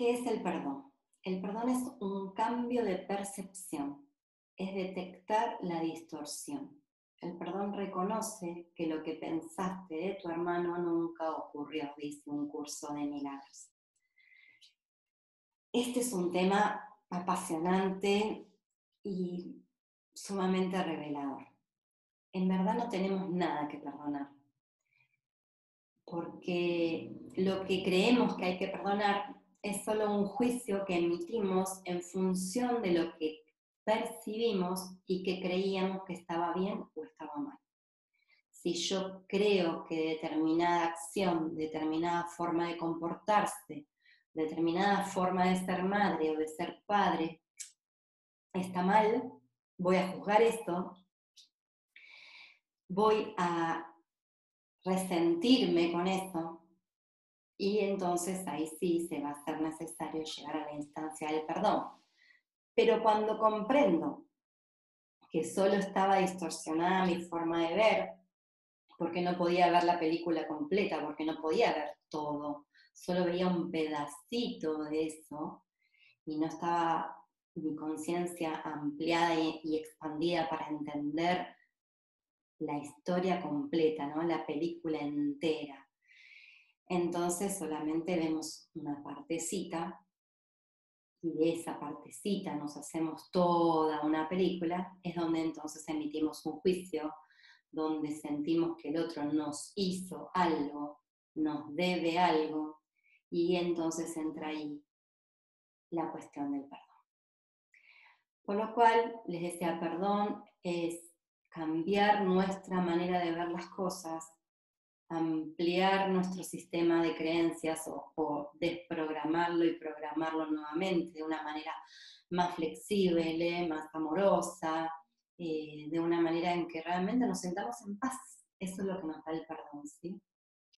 ¿Qué es el perdón? El perdón es un cambio de percepción, es detectar la distorsión. El perdón reconoce que lo que pensaste de tu hermano nunca ocurrió, dice un curso de milagros. Este es un tema apasionante y sumamente revelador. En verdad no tenemos nada que perdonar, porque lo que creemos que hay que perdonar es solo un juicio que emitimos en función de lo que percibimos y que creíamos que estaba bien o estaba mal. Si yo creo que determinada acción, determinada forma de comportarse, determinada forma de ser madre o de ser padre está mal, voy a juzgar esto, voy a resentirme con eso y entonces ahí sí se va a ser necesario llegar a la instancia del perdón. Pero cuando comprendo que solo estaba distorsionada mi forma de ver, porque no podía ver la película completa, porque no podía ver todo, solo veía un pedacito de eso y no estaba mi conciencia ampliada y, expandida para entender la historia completa, ¿no? la película entera. Entonces solamente vemos una partecita y de esa partecita nos hacemos toda una película, es donde entonces emitimos un juicio, donde sentimos que el otro nos hizo algo, nos debe algo, y entonces entra ahí la cuestión del perdón. Por lo cual, les decía, perdón es cambiar nuestra manera de ver las cosas, ampliar nuestro sistema de creencias o, desprogramarlo y programarlo nuevamente de una manera más flexible, más amorosa, eh, de una manera en que realmente nos sentamos en paz. Eso es lo que nos da el perdón, ¿sí?